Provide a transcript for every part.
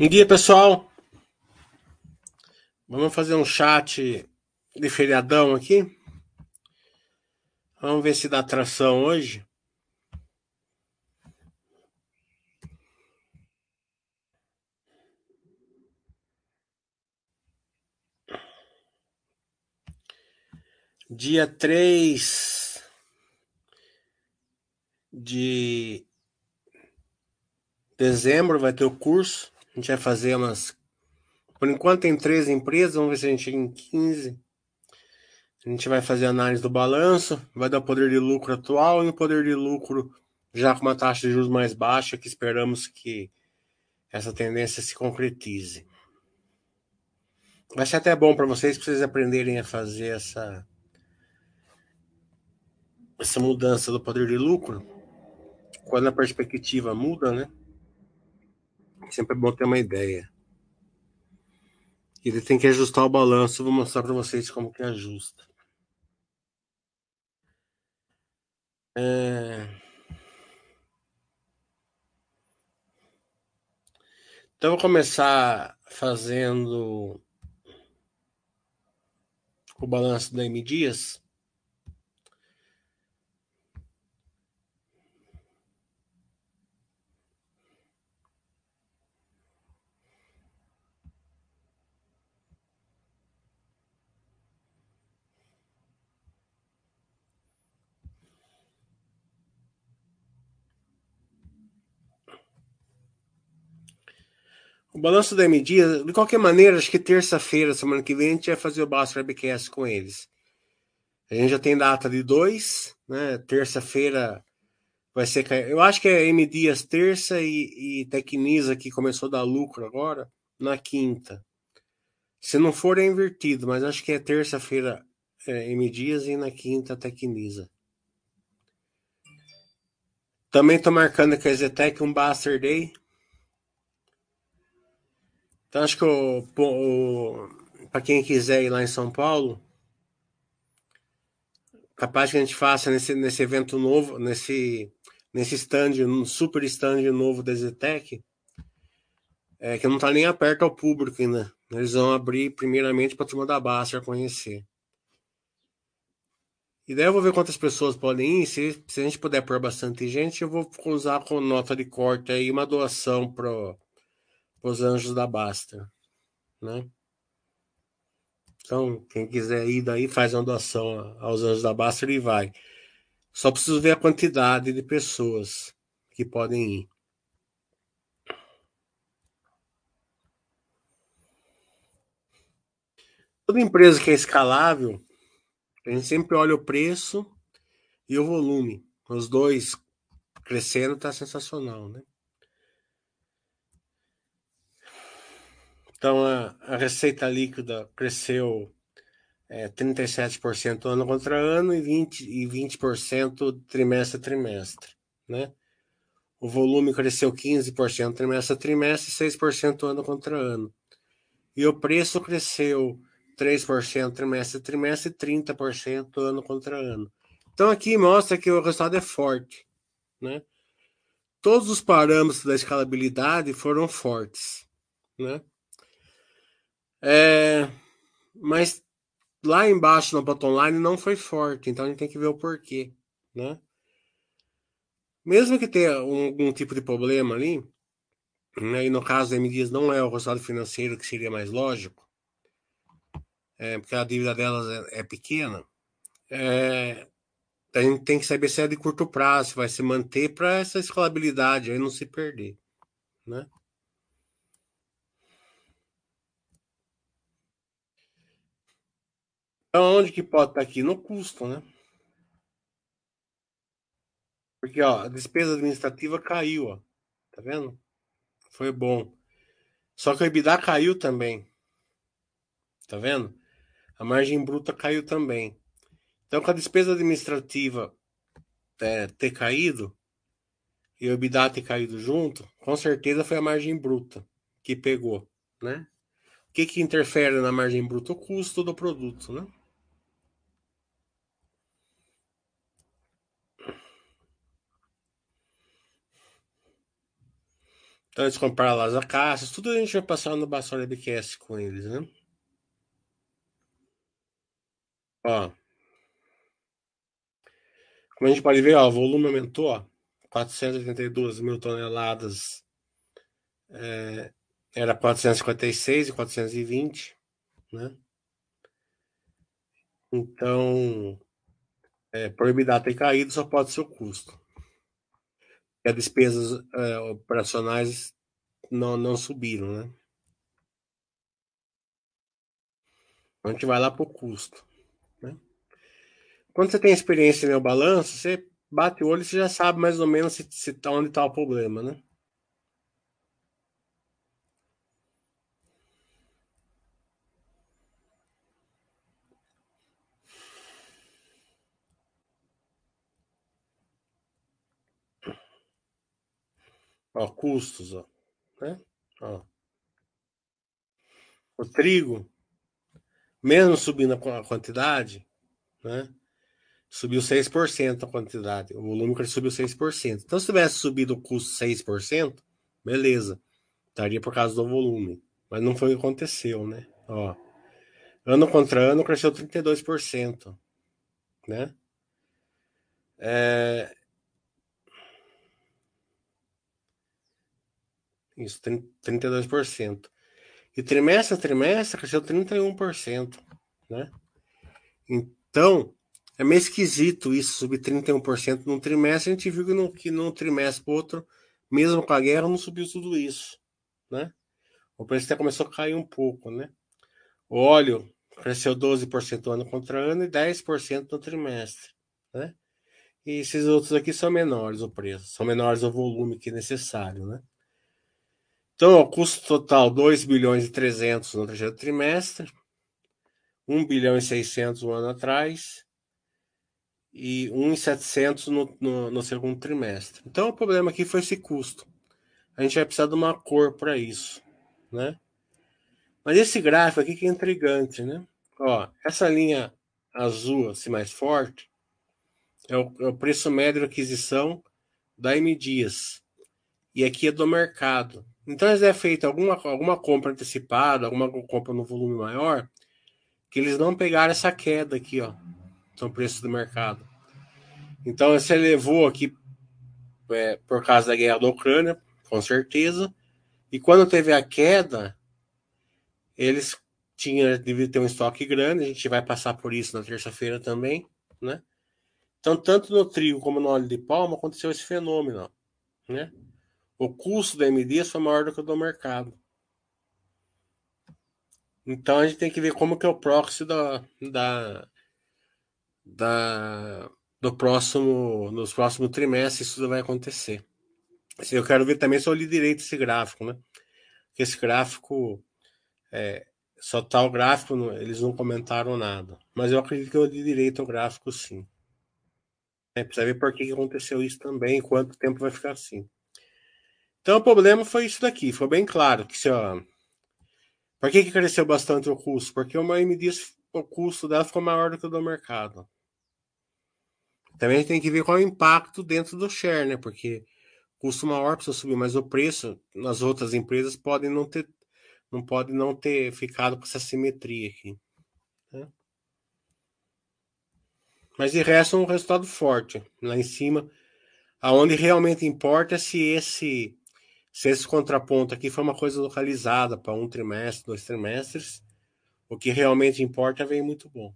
Bom dia, pessoal. Vamos fazer um chat de feriadão aqui. Vamos ver se dá atração hoje. Dia 3 de dezembro vai ter o curso. A gente vai fazer umas. Por enquanto tem três empresas, vamos ver se a gente chega em 15. A gente vai fazer análise do balanço, vai dar o poder de lucro atual e o poder de lucro já com uma taxa de juros mais baixa, que esperamos que essa tendência se concretize. Vai ser até bom para vocês, para vocês aprenderem a fazer essa, essa mudança do poder de lucro, quando a perspectiva muda, né? Sempre é bom ter uma ideia. Ele tem que ajustar o balanço, vou mostrar para vocês como que ajusta. É... Então, vou começar fazendo o balanço da M Dias. O balanço da M Dias, de qualquer maneira, acho que terça-feira, semana que vem, a gente vai fazer o Basta Webcast com eles. A gente já tem data de dois, né? Terça-feira vai ser. Eu acho que é M Dias terça e, e Tecnisa, que começou a dar lucro agora, na quinta. Se não for, é invertido, mas acho que é terça-feira é, M Dias e na quinta Tecnisa. Também estou marcando com a Zetec um Buster Day. Então acho que o, o para quem quiser ir lá em São Paulo, capaz que a gente faça nesse, nesse evento novo, nesse nesse stand, um super stand novo da Zetec, é, que não está nem aberto ao público ainda. Eles vão abrir primeiramente para a turma da Baster conhecer. E daí eu vou ver quantas pessoas podem ir. Se, se a gente puder pôr bastante gente, eu vou usar com nota de corte aí uma doação para os anjos da Basta, né? Então, quem quiser ir daí, faz uma doação aos anjos da Basta e vai. Só preciso ver a quantidade de pessoas que podem ir. Toda empresa que é escalável, a gente sempre olha o preço e o volume. Os dois crescendo está sensacional, né? Então, a, a receita líquida cresceu é, 37% ano contra ano e 20%, e 20 trimestre a trimestre. Né? O volume cresceu 15% trimestre a trimestre e 6% ano contra ano. E o preço cresceu 3% trimestre a trimestre e 30% ano contra ano. Então aqui mostra que o resultado é forte. Né? Todos os parâmetros da escalabilidade foram fortes. Né? É, mas lá embaixo no bottom line não foi forte, então a gente tem que ver o porquê, né? Mesmo que tenha algum tipo de problema ali, né, e no caso da MDs não é o resultado financeiro que seria mais lógico, é, porque a dívida delas é, é pequena, é, a gente tem que saber se é de curto prazo, se vai se manter para essa escalabilidade aí não se perder, né? Então, onde que pode estar aqui? No custo, né? Porque, ó, a despesa administrativa caiu, ó. Tá vendo? Foi bom. Só que o EBITDA caiu também. Tá vendo? A margem bruta caiu também. Então, com a despesa administrativa é, ter caído e o EBITDA ter caído junto, com certeza foi a margem bruta que pegou, né? O que, que interfere na margem bruta? O custo do produto, né? Então eles compraram lá as caixas, tudo a gente vai passar no Bassola BQS com eles, né? Ó. Como a gente pode ver, ó, o volume aumentou, ó, 482 mil toneladas. É, era 456 e 420, né? Então, é, por ter caído, só pode ser o custo. As despesas é, operacionais não, não subiram, né? A gente vai lá para o custo. Né? Quando você tem experiência no balanço, você bate o olho e você já sabe mais ou menos se, se tá, onde está o problema, né? Ó, custos, ó, né? Ó. O trigo, mesmo subindo a quantidade, né? Subiu 6% a quantidade. O volume subiu 6%. Então, se tivesse subido o custo 6%, beleza. Estaria por causa do volume. Mas não foi o que aconteceu, né? Ó, ano contra ano cresceu 32%. Né? É... Isso, 32%. E trimestre a trimestre cresceu 31%. Né? Então, é meio esquisito isso, subir 31% num trimestre. A gente viu que no, que num trimestre para outro, mesmo com a guerra, não subiu tudo isso. Né? O preço até começou a cair um pouco. Né? O óleo cresceu 12% ano contra ano e 10% no trimestre. Né? E esses outros aqui são menores o preço, são menores o volume que é necessário. Né? Então, o custo total 2 bilhões e 300 no terceiro trimestre, 1 bilhão e 600 um ano atrás e 1,700 no, no, no segundo trimestre. Então, o problema aqui foi esse custo. A gente vai precisar de uma cor para isso, né? Mas esse gráfico aqui que é intrigante, né? Ó, essa linha azul, assim, mais forte, é o, é o preço médio de aquisição da M Dias. E aqui é do mercado. Então, eles devem feito alguma, alguma compra antecipada, alguma compra no volume maior, que eles não pegaram essa queda aqui, ó. São preços do mercado. Então, você levou aqui é, por causa da guerra da Ucrânia, com certeza. E quando teve a queda, eles tinham, devia ter um estoque grande. A gente vai passar por isso na terça-feira também, né? Então, tanto no trigo como no óleo de palma aconteceu esse fenômeno, né? O custo da MD foi maior do que o do mercado. Então a gente tem que ver como que é o proxy da, da, da do próximo nos próximos trimestres isso vai acontecer. Eu quero ver também se eu li direito esse gráfico, né? Porque esse gráfico é, só tá o gráfico, eles não comentaram nada. Mas eu acredito que eu li direito o gráfico sim. É, precisa ver por que aconteceu isso também, quanto tempo vai ficar assim. Então o problema foi isso daqui, foi bem claro que se ó, por que, que cresceu bastante o custo? Porque uma MD o custo dela ficou maior do que o do mercado. Também tem que ver qual é o impacto dentro do share, né? Porque custo maior precisa subir, mas o preço nas outras empresas podem não ter não pode não ter ficado com essa simetria aqui. Né? Mas de resto é um resultado forte lá em cima. Aonde realmente importa é se esse se esse contraponto aqui foi uma coisa localizada para um trimestre, dois trimestres, o que realmente importa vem muito bom.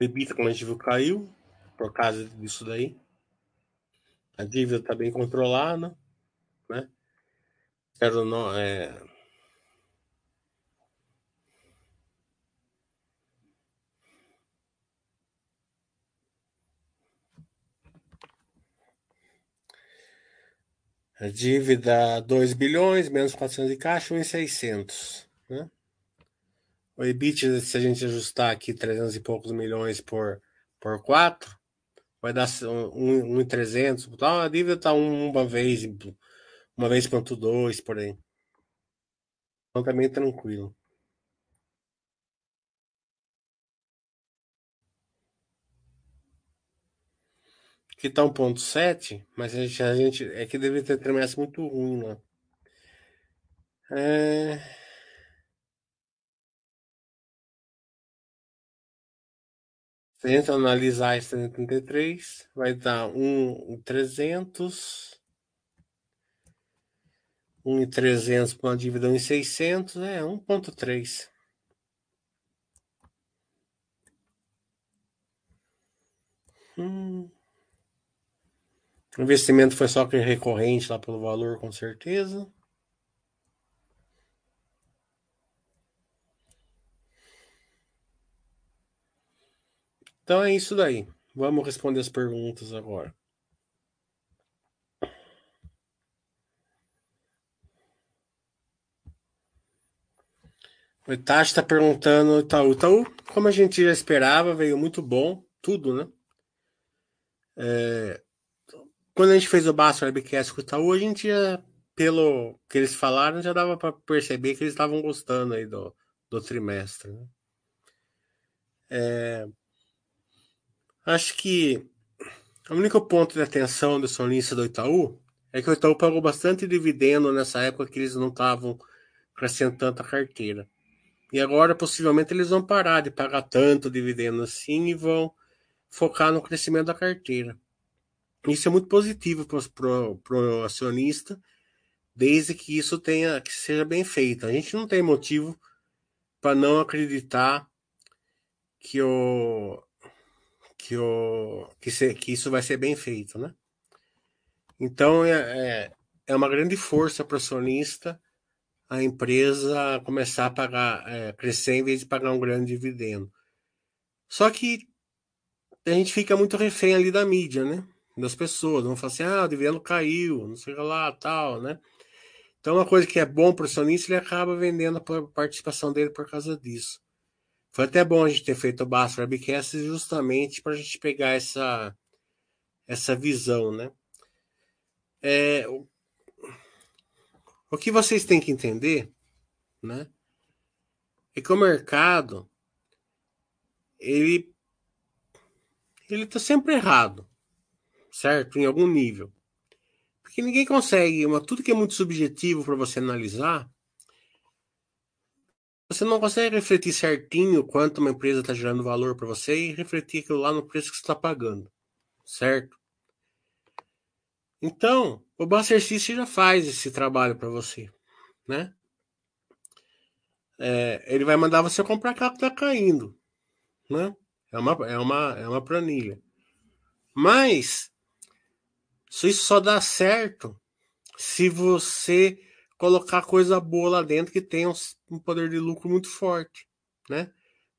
Bebida, como a gente viu, caiu por causa disso daí. A dívida está bem controlada, né? Quero não, é... A dívida 2 bilhões, menos 400 de caixa, 1,600. Né? O EBIT, se a gente ajustar aqui 300 e poucos milhões por, por 4, vai dar 1,300. Um, a dívida está uma vez, uma vez ponto dois por aí. Então tá meio tranquilo. Aqui tá 1.7, mas a gente, a gente é que deve ter trimestre muito ruim, né? É... Se a gente analisar esse 33, vai dar 1,300. 1,300 para uma dívida 1,600, é 1,3. Hum. O investimento foi só recorrente lá pelo valor, com certeza. Então é isso daí. Vamos responder as perguntas agora. O Itachi está perguntando, Itaú. Itaú, como a gente já esperava, veio muito bom, tudo, né? É, quando a gente fez o Basso Webcast com o Itaú, a gente já, pelo que eles falaram, já dava para perceber que eles estavam gostando aí do, do trimestre. Né? É, acho que o único ponto de atenção do sonista do Itaú é que o Itaú pagou bastante dividendo nessa época que eles não estavam crescendo tanto a carteira. E agora, possivelmente, eles vão parar de pagar tanto dividendo assim e vão focar no crescimento da carteira. Isso é muito positivo para o acionista, desde que isso tenha que seja bem feito. A gente não tem motivo para não acreditar que o que o que, se, que isso vai ser bem feito, né? Então é, é, é uma grande força para o acionista a empresa começar a pagar, é, crescer em vez de pagar um grande dividendo. Só que a gente fica muito refém ali da mídia, né? Das pessoas. Vão falar assim, ah, o dividendo caiu, não sei lá, tal, né? Então, uma coisa que é bom para o acionista, ele acaba vendendo a participação dele por causa disso. Foi até bom a gente ter feito o Basta Webcast justamente para a gente pegar essa, essa visão, né? É, o que vocês têm que entender, né? É que o mercado ele ele está sempre errado, certo? Em algum nível. Porque ninguém consegue, uma, tudo que é muito subjetivo para você analisar, você não consegue refletir certinho quanto uma empresa está gerando valor para você e refletir aquilo lá no preço que você está pagando, certo? Então, o Buster System já faz esse trabalho para você, né? É, ele vai mandar você comprar carro que está caindo, né? É uma, é, uma, é uma planilha. Mas isso só dá certo se você colocar coisa boa lá dentro que tenha um poder de lucro muito forte, né?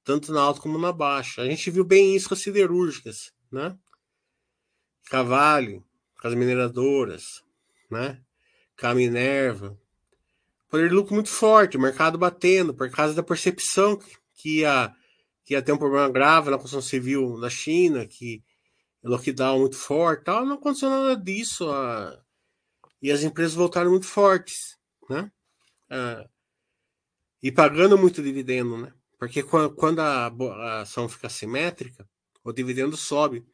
Tanto na alta como na baixa. A gente viu bem isso com as siderúrgicas, né? Cavalho, com as mineradoras, né? Com a Minerva. Poder de lucro muito forte, o mercado batendo, por causa da percepção que ia, que ia ter um problema grave na construção civil da China, que lockdown muito forte, tal, não aconteceu nada disso. A, e as empresas voltaram muito fortes, né? Ah, e pagando muito dividendo, né? Porque quando a, ação fica simétrica, o dividendo sobe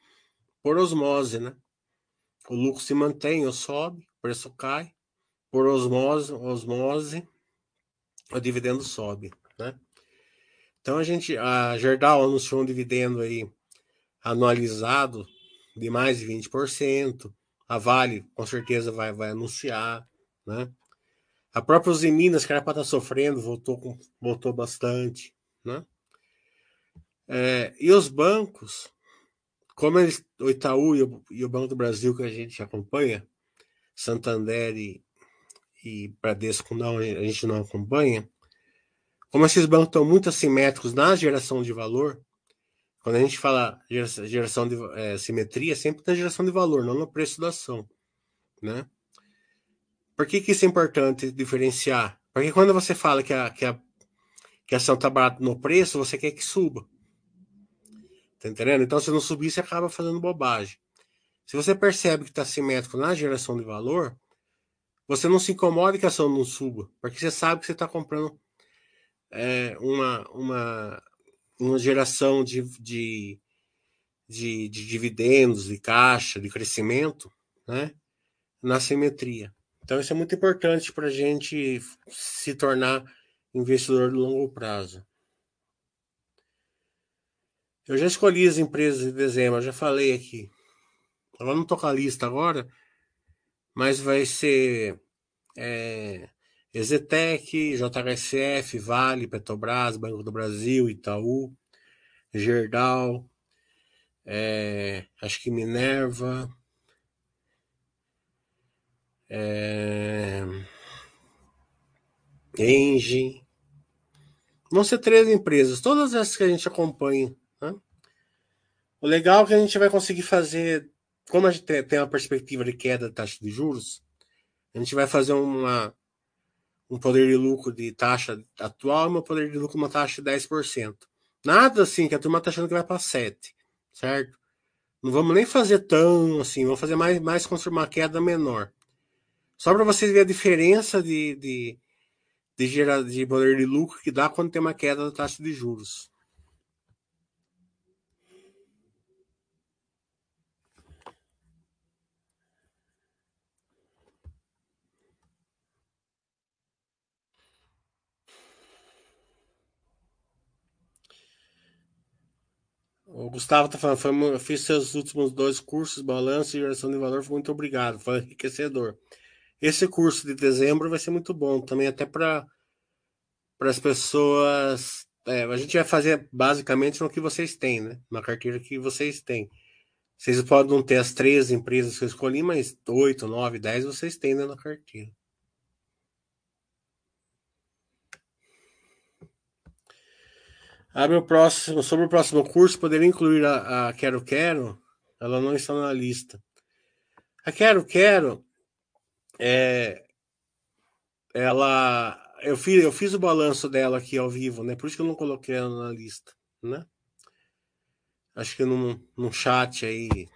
por osmose, né? o lucro se mantém ou sobe, o preço cai, por osmose, osmose o dividendo sobe, né? Então a gente, a Gerdau anunciou um dividendo aí anualizado de mais de 20%, a Vale com certeza vai, vai anunciar, né? A própria Uzi Minas, que era para estar tá sofrendo, voltou, voltou bastante, né? É, e os bancos, como eles, o Itaú e o, e o, Banco do Brasil que a gente acompanha, Santander e, e Bradesco não, a gente não acompanha, como esses bancos estão muito assimétricos na geração de valor, quando a gente fala geração de é, simetria, sempre na geração de valor, não no preço da ação, né? Por que, que isso é importante diferenciar? Porque quando você fala que a, que a, que a ação está barata no preço, você quer que suba. Tá entendendo? Então, se não subir, você acaba fazendo bobagem. Se você percebe que está simétrico na geração de valor, você não se incomoda que a ação não suba, porque você sabe que você está comprando é, uma, uma, uma geração de, de, de, de dividendos, de caixa, de crescimento, né? na simetria. Então, isso é muito importante para a gente se tornar investidor de longo prazo. Eu já escolhi as empresas de dezembro, já falei aqui. Ela não estou com a lista agora, mas vai ser é, Exetec, JHSF, Vale, Petrobras, Banco do Brasil, Itaú, Gerdau, é, acho que Minerva, é, Engie. Vão ser três empresas, todas essas que a gente acompanha. Né? O legal é que a gente vai conseguir fazer, como a gente tem uma perspectiva de queda da taxa de juros, a gente vai fazer uma, um poder de lucro de taxa atual e um poder de lucro uma taxa de 10%. Nada assim que a turma está achando que vai para 7%, certo? Não vamos nem fazer tão assim, vamos fazer mais, mais uma queda menor. Só para vocês verem a diferença de, de, de, gerar, de poder de lucro que dá quando tem uma queda da taxa de juros. O Gustavo tá falando, foi, fiz seus últimos dois cursos, balanço e geração de valor, foi muito obrigado, foi enriquecedor. Esse curso de dezembro vai ser muito bom também, até para as pessoas. É, a gente vai fazer basicamente no que vocês têm, né? Na carteira que vocês têm. Vocês podem não ter as três empresas que eu escolhi, mas oito, nove, dez vocês têm né, na carteira. Abre o próximo, sobre o próximo curso, poderia incluir a, a Quero Quero? Ela não está na lista. A Quero Quero é, ela eu fiz, eu fiz o balanço dela aqui ao vivo, né? Por isso que eu não coloquei ela na lista, né? Acho que num, num chat aí,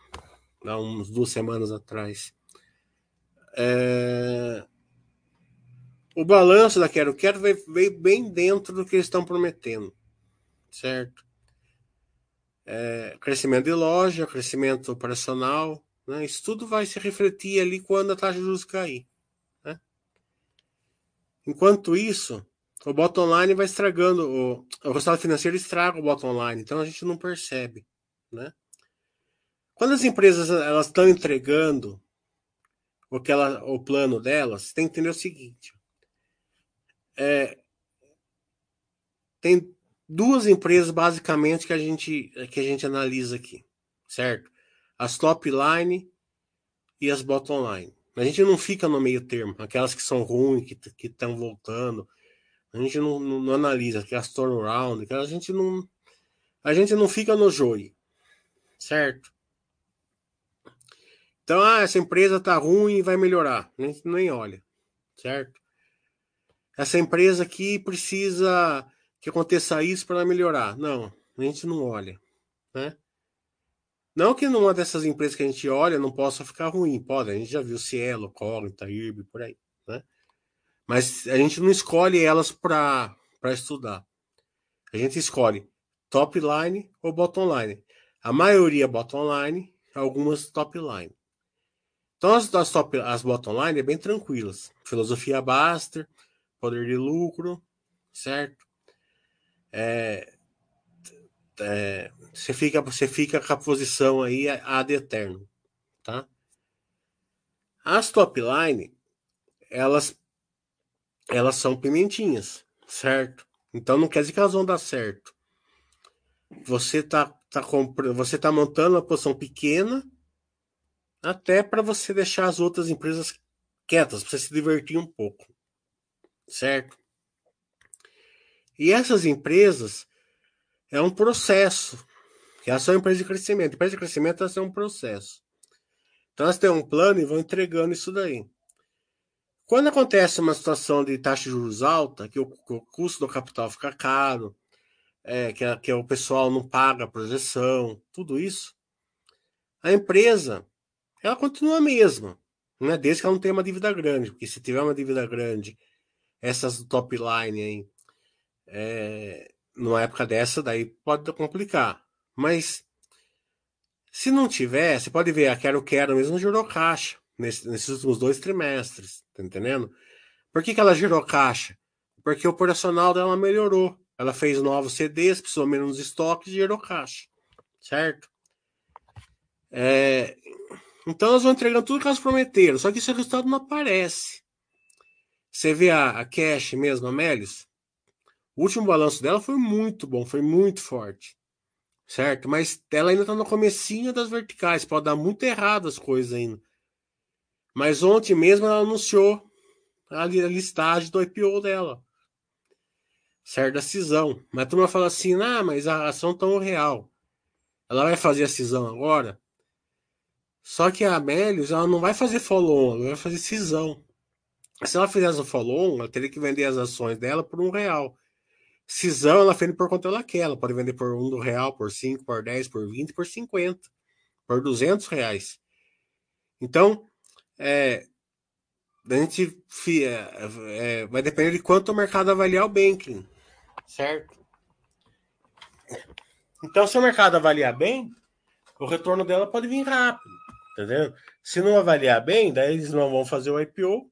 há uns duas semanas atrás. É... O balanço da Quero Quero veio, veio, bem dentro do que eles estão prometendo, certo? É, crescimento de loja, crescimento operacional, né? Isso tudo vai se refletir ali quando a taxa de juros cair. Né? Enquanto isso, o bottom line vai estragando, o, o resultado financeiro estraga o bottom line, então a gente não percebe. Né? Quando as empresas elas estão entregando o, que ela, o plano delas, tem que entender o seguinte. É, tem duas empresas basicamente que a gente que a gente analisa aqui, certo? As top line e as bottom line. A gente não fica no meio termo, aquelas que são ruins, que estão voltando. A gente não, não, não analisa, aquelas turnaround, que a gente não. A gente não fica no joio, certo? Então, ah, essa empresa tá ruim vai melhorar. A gente nem olha, certo? Essa empresa aqui precisa que aconteça isso para melhorar. Não, a gente não olha, né? Não que numa dessas empresas que a gente olha não possa ficar ruim, pode. A gente já viu Cielo, Cognita, IRB, por aí, né? Mas a gente não escolhe elas para estudar. A gente escolhe top line ou bottom line. A maioria bottom line, algumas top line. Então as, as, top, as bottom line é bem tranquilas. Filosofia Baster, poder de lucro, certo? É, é, você fica, você fica com a posição aí ad eterno, tá? As top line, elas, elas são pimentinhas, certo? Então não quer dizer que elas vão dar certo. Você tá, tá comprando, você tá montando uma posição pequena até para você deixar as outras empresas quietas, para você se divertir um pouco, certo? E essas empresas é um processo. Que elas são empresas de crescimento. Empresas de crescimento elas são um processo. Então elas têm um plano e vão entregando isso daí. Quando acontece uma situação de taxa de juros alta, que o, o custo do capital fica caro, é, que, que o pessoal não paga a projeção, tudo isso, a empresa ela continua a mesma, né? desde que ela não tenha uma dívida grande, porque se tiver uma dívida grande, essas top line aí, é, numa época dessa, daí pode complicar. Mas se não tiver, você pode ver, a Quero Quero mesmo gerou caixa nesse, nesses últimos dois trimestres, tá entendendo? Por que, que ela gerou caixa? Porque o operacional dela melhorou. Ela fez novos CDs, precisou menos estoque e gerou caixa, certo? É, então elas vão entregando tudo que elas prometeram, só que esse resultado não aparece. Você vê a, a Cash mesmo, a Melis, o último balanço dela foi muito bom, foi muito forte. Certo? Mas ela ainda está no comecinho das verticais, pode dar muito errado as coisas ainda. Mas ontem mesmo ela anunciou a listagem do IPO dela. Certo? Da cisão. Mas a turma fala assim, ah, mas a ação tão real. Ela vai fazer a cisão agora? Só que a Amélios, ela não vai fazer follow-on, ela vai fazer cisão. Se ela fizesse o follow-on, ela teria que vender as ações dela por um real. Cisão ela vende por quanto ela quer. Ela pode vender por um real, por cinco, por dez, por vinte, por cinquenta, por duzentos reais. Então, é, a gente é, é, vai depender de quanto o mercado avaliar o banking, certo? Então, se o mercado avaliar bem, o retorno dela pode vir rápido, entendeu? Se não avaliar bem, daí eles não vão fazer o IPO,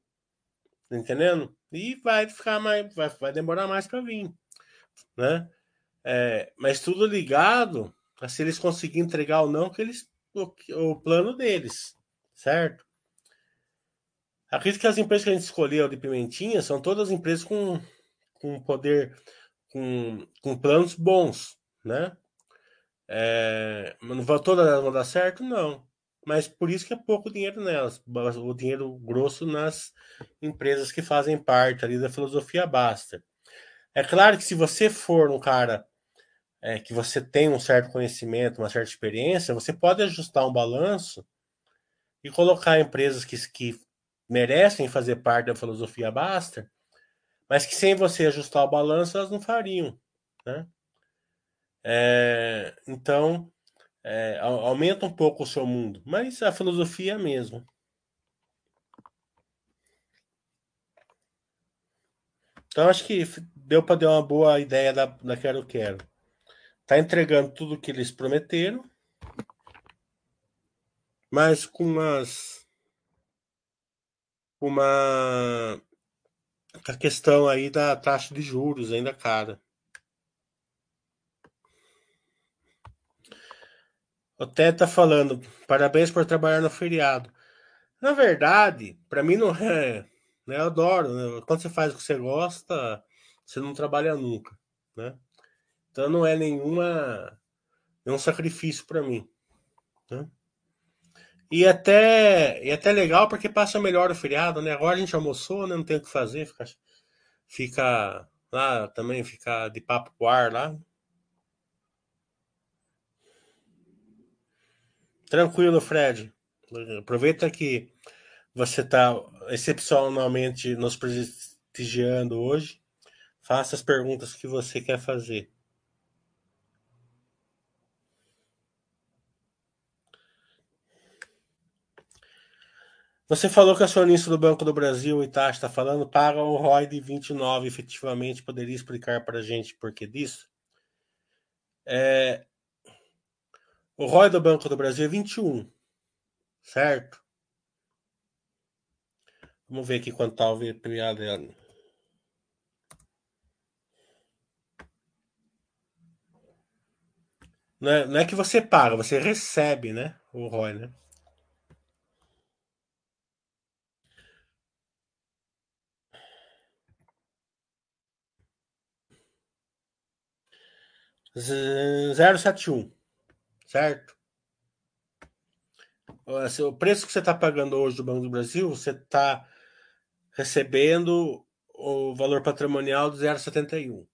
tá entendendo? E vai ficar mais, vai, vai demorar mais para vir né? É, mas tudo ligado a se eles conseguirem entregar ou não que eles, o, o plano deles, certo? Acredito que as empresas que a gente escolheu de Pimentinha são todas empresas com, com poder, com, com planos bons, né? É, não vão todas vão dar certo? Não. Mas por isso que é pouco dinheiro nelas. O dinheiro grosso nas empresas que fazem parte ali da filosofia Basta. É claro que se você for um cara é, que você tem um certo conhecimento, uma certa experiência, você pode ajustar um balanço e colocar empresas que, que merecem fazer parte da filosofia Baster, mas que sem você ajustar o balanço elas não fariam. Né? É, então, é, aumenta um pouco o seu mundo, mas a filosofia é a mesma. Então, acho que deu para dar uma boa ideia da, da Quero Quero. Tá entregando tudo que eles prometeram, mas com umas. Uma. A questão aí da taxa de juros ainda cara. O Ted tá falando, parabéns por trabalhar no feriado. Na verdade, para mim não é. Né, eu adoro. Né? Quando você faz o que você gosta, você não trabalha nunca, né? Então não é nenhuma nenhum sacrifício para mim, né? E até e até legal porque passa melhor o feriado, né? Agora a gente almoçou, né? Não tem o que fazer, fica, fica lá também, fica de papo com ar lá. Tranquilo, Fred. Aproveita que você está excepcionalmente nos prestigiando hoje. Faça as perguntas que você quer fazer. Você falou que a acionista do Banco do Brasil, Itachi, está falando, paga um ROI de 29, efetivamente. Poderia explicar para a gente por que disso? É... O ROI do Banco do Brasil é 21, certo? Vamos ver aqui quanto está o VPA dela. Não é, não é que você paga, você recebe, né? O ROI, né? Zero sete um, certo? O preço que você está pagando hoje do Banco do Brasil, você está recebendo o valor patrimonial do 0,71,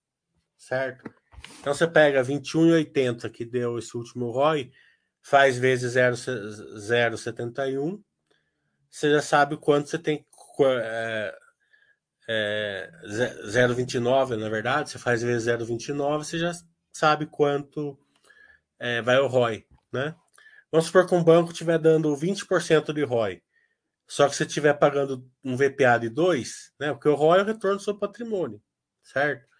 certo? Então você pega 21,80 que deu esse último ROI, faz vezes 0,71, você já sabe quanto você tem. É, é, 0,29 na verdade, você faz vezes 0,29, você já sabe quanto é, vai o ROI, né? Vamos supor que um banco estiver dando 20% de ROI. Só que você estiver pagando um VPA de 2, né? Porque o ROI é o retorno do seu patrimônio, certo?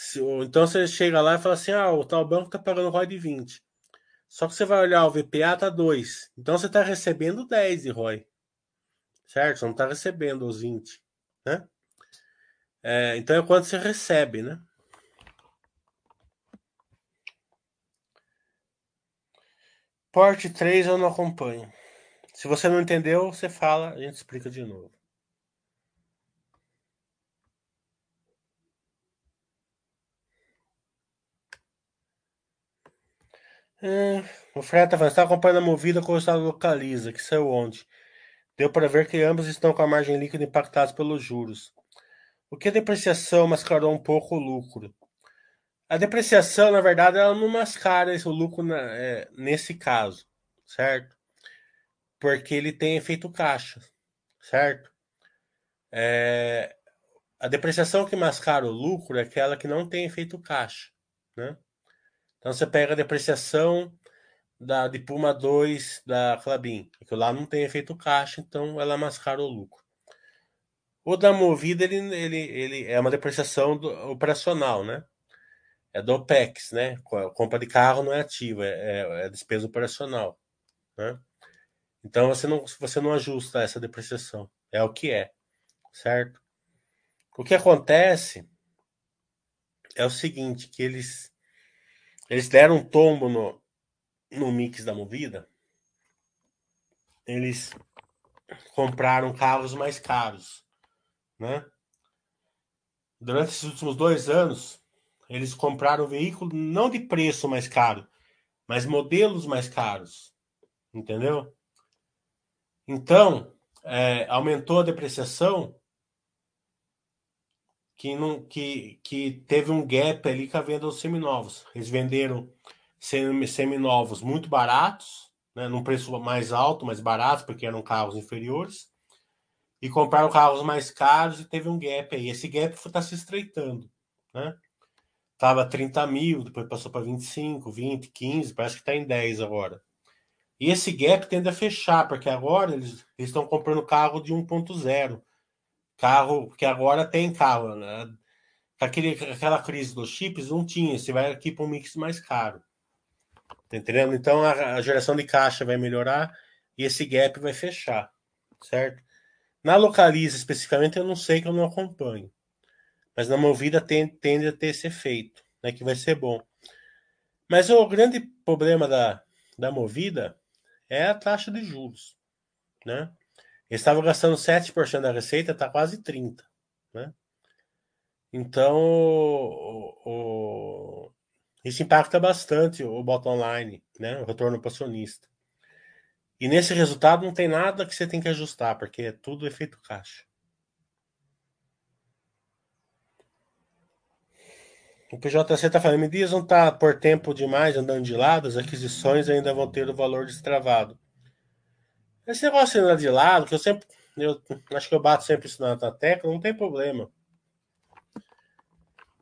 Se, então você chega lá e fala assim: ah, o tal banco está pagando ROI de 20. Só que você vai olhar o VPA tá 2. Então você está recebendo 10 de ROI. Certo? Você não está recebendo os 20. Né? É, então é quanto você recebe, né? Porte 3 eu não acompanho. Se você não entendeu, você fala, a gente explica de novo. É, o Fred tá falando, está acompanhando a movida com o estado localiza, que saiu onde? Deu para ver que ambos estão com a margem líquida impactados pelos juros. O que a depreciação mascarou um pouco o lucro? A depreciação, na verdade, ela não mascara o lucro na, é, nesse caso, certo? Porque ele tem efeito caixa, certo? É, a depreciação que mascara o lucro é aquela que não tem efeito caixa, né? Então você pega a depreciação da, de Puma 2 da Clabin, que lá não tem efeito caixa, então ela mascara o lucro. O da Movida, ele, ele, ele é uma depreciação do, operacional, né? É do OPEX, né? Compra de carro não é ativa, é, é, é despesa operacional, né? Então você não, você não ajusta essa depreciação, é o que é, certo? O que acontece é o seguinte, que eles eles deram um tombo no, no mix da Movida. Eles compraram carros mais caros, né? Durante esses últimos dois anos, eles compraram veículo não de preço mais caro, mas modelos mais caros, entendeu? Então, é, aumentou a depreciação que, não, que, que teve um gap ali com a venda dos seminovos. Eles venderam seminovos muito baratos, né, num preço mais alto, mais barato, porque eram carros inferiores, e compraram carros mais caros e teve um gap aí. Esse gap está se estreitando. Né? Tava 30 mil, depois passou para 25, 20, 15, parece que está em 10 agora. E esse gap tende a fechar, porque agora eles estão comprando carro de 1.0 Carro, que agora tem carro, né? Aquele, aquela crise dos chips não tinha, você vai aqui para um mix mais caro. Tá entendendo? Então a, a, geração de caixa vai melhorar e esse gap vai fechar, certo? Na Localiza especificamente eu não sei que eu não acompanho. Mas na Movida tem, tende a ter esse efeito, né, que vai ser bom. Mas o grande problema da, da Movida é a taxa de juros, né? Eles estavam gastando 7% da receita, está quase 30%. Né? Então, o, o, isso impacta bastante o bottom line, né? o retorno para acionista. E nesse resultado não tem nada que você tem que ajustar, porque é tudo efeito caixa. O PJC está falando, me diz, não está por tempo demais andando de lado, as aquisições ainda vão ter o valor destravado. Esse negócio de de lado, que eu sempre. Eu acho que eu bato sempre isso na, tecla, não tem problema.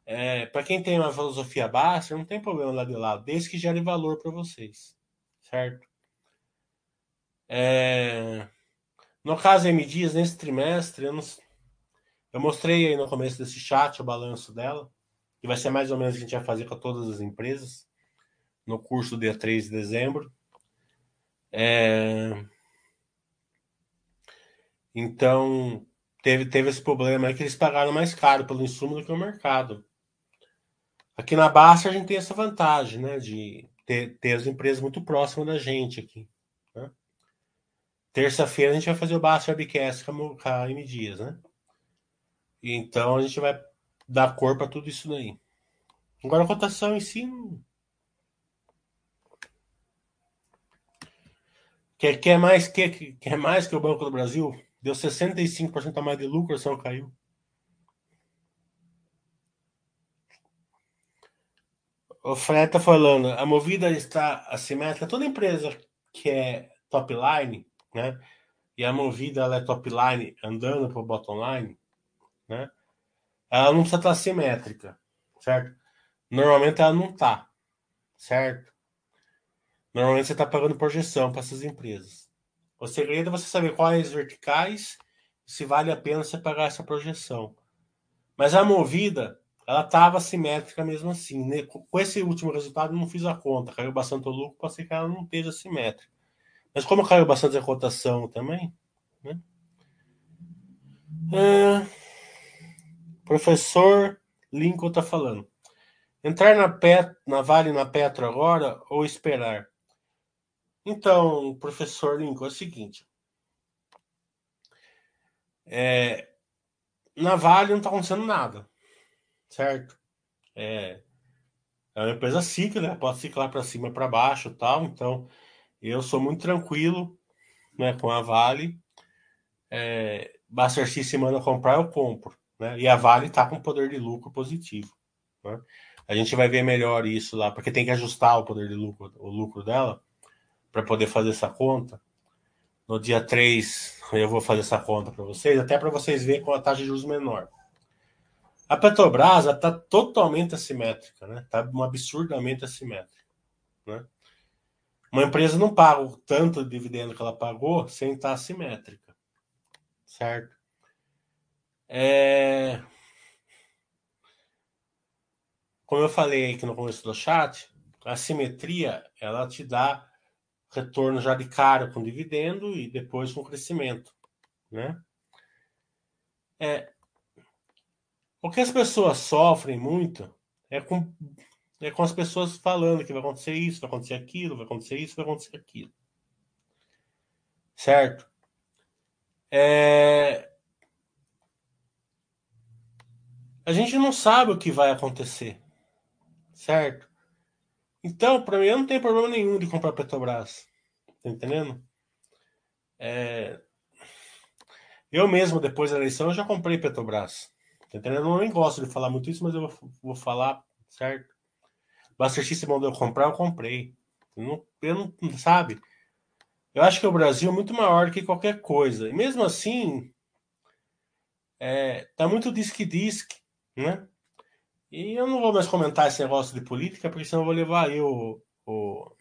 É, para quem tem uma filosofia baixa, não tem problema lá de lado, desde que gere valor para vocês. Certo? É, no caso M Dias, nesse trimestre, eu, não, eu mostrei aí no começo desse chat o balanço dela, que vai ser mais ou menos o que a gente vai fazer com todas as empresas no curso dia 3 de dezembro. É, então, teve, teve esse problema aí que eles pagaram mais caro pelo insumo do que o mercado. Aqui na Baixa a gente tem essa vantagem, né? De ter, ter as empresas muito próximas da gente aqui. Né? Terça-feira a gente vai fazer o Baixa Webcast com a M Dias, né? Então a gente vai dar cor para tudo isso daí. Agora a cotação em si não... Quer, quer, mais, quer, quer mais que o Banco do Brasil? Deu 65% a mais de lucro, ação caiu. O Fred tá falando, a movida está assimétrica. Toda empresa que é top line, né? E a movida ela é top line andando para o bottom line, né? Ela não precisa estar assimétrica, certo? Normalmente ela não tá, certo? Normalmente você está pagando projeção para essas empresas. O segredo é você saber quais verticais se vale a pena você pagar essa projeção. Mas a movida, ela estava simétrica mesmo assim. Né? Com esse último resultado, não fiz a conta. Caiu bastante o lucro, pode ser que ela não esteja simétrica. Mas como caiu bastante a cotação também, né? É... Professor Lincoln está falando. Entrar na, Pet, na Vale na Petro agora ou esperar? Então, professor Lincoln, é o seguinte. É, na Vale não está acontecendo nada, certo? É, é uma empresa cíclica, né? pode ciclar para cima para baixo tal. Então, eu sou muito tranquilo né, com a Vale. É, Buster se manda comprar, eu compro. Né? E a Vale está com poder de lucro positivo. Né? A gente vai ver melhor isso lá, porque tem que ajustar o poder de lucro, o lucro dela para poder fazer essa conta. No dia 3, eu vou fazer essa conta para vocês, até para vocês verem com a taxa de juros menor. A Petrobras está totalmente assimétrica, né? Está absurdamente assimétrica. Né? Uma empresa não paga o tanto de dividendo que ela pagou sem estar assimétrica. Certo? É... Como eu falei aqui no começo do chat, a simetria ela te dá retorno já de cara com dividendo e depois com crescimento, né? É, o que as pessoas sofrem muito é com, é com as pessoas falando que vai acontecer isso, vai acontecer aquilo, vai acontecer isso, vai acontecer aquilo. Certo? É... A gente não sabe o que vai acontecer. Certo? Então, para mim, eu não tenho problema nenhum de comprar Petrobras. Tá entendendo? É... Eu mesmo, depois da eleição, eu já comprei Petrobras. Tá entendendo? Eu nem gosto de falar muito isso, mas eu vou, vou falar, certo? Buster se mandou eu comprar, eu comprei. Eu não, eu não, sabe? Eu acho que o Brasil é muito maior que qualquer coisa. E mesmo assim, é, tá muito disque-disque, né? E eu não vou mais comentar esse negócio de política, porque senão eu vou levar aí o, o,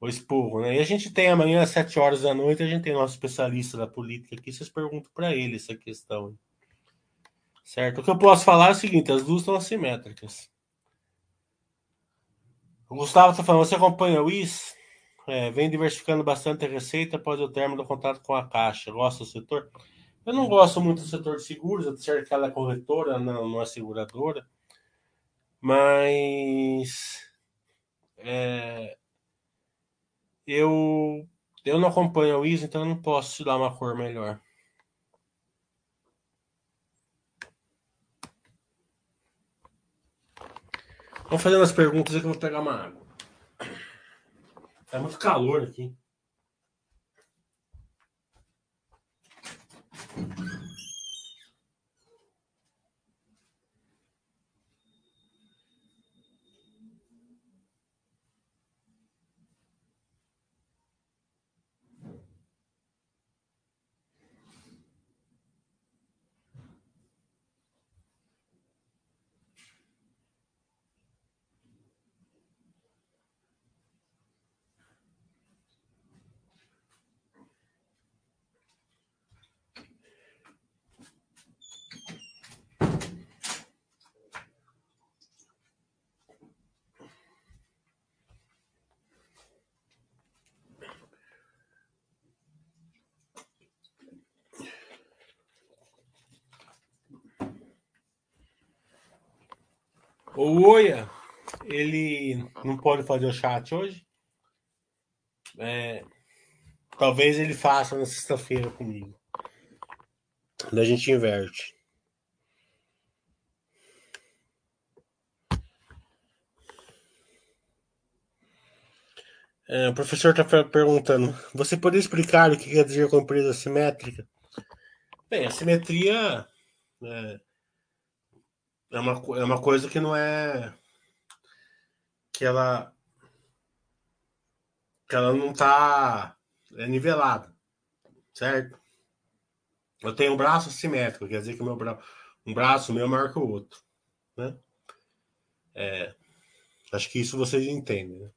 o esporro, né? E a gente tem amanhã às 7 horas da noite, a gente tem nosso especialista da política aqui, vocês perguntam para ele essa questão. Certo? O que eu posso falar é o seguinte, as duas estão assimétricas. O Gustavo está falando, você acompanha o IS? É, vem diversificando bastante a receita após o término do contrato com a Caixa. Gosta do setor? Eu não gosto muito do setor de seguros, apesar que ela é corretora, não, não é seguradora. Mas é, eu, eu não acompanho o ISO, então eu não posso te dar uma cor melhor. Vamos fazer umas perguntas aqui eu vou pegar uma água. Tá muito calor aqui. O Oia, ele não pode fazer o chat hoje. É, talvez ele faça na sexta-feira comigo. Da gente inverte. É, o professor está perguntando: você poderia explicar o que quer dizer com empresa simétrica? Bem, a simetria é, é uma, é uma coisa que não é. que ela. que ela não tá é nivelada, certo? Eu tenho um braço simétrico, quer dizer que meu bra... um braço meu é maior que o outro, né? É, Acho que isso vocês entendem. Né?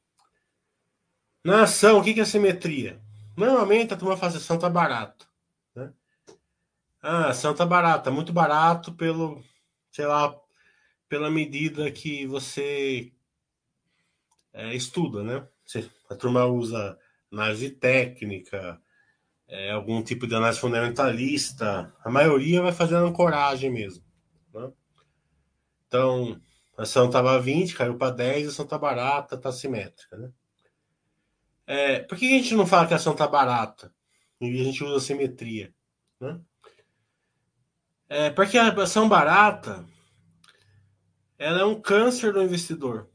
Na ação, o que é simetria? Normalmente a turma faz ação tá barato. Né? Ah, ação tá barata, muito barato pelo, sei lá, pela medida que você é, estuda, né? A turma usa análise técnica, é, algum tipo de análise fundamentalista. A maioria vai fazendo ancoragem mesmo. Né? Então, a ação estava 20, caiu para 10, a ação está barata, está simétrica. Né? É, por que a gente não fala que a ação está barata? E a gente usa simetria. Né? É, porque a ação barata ela é um câncer do investidor.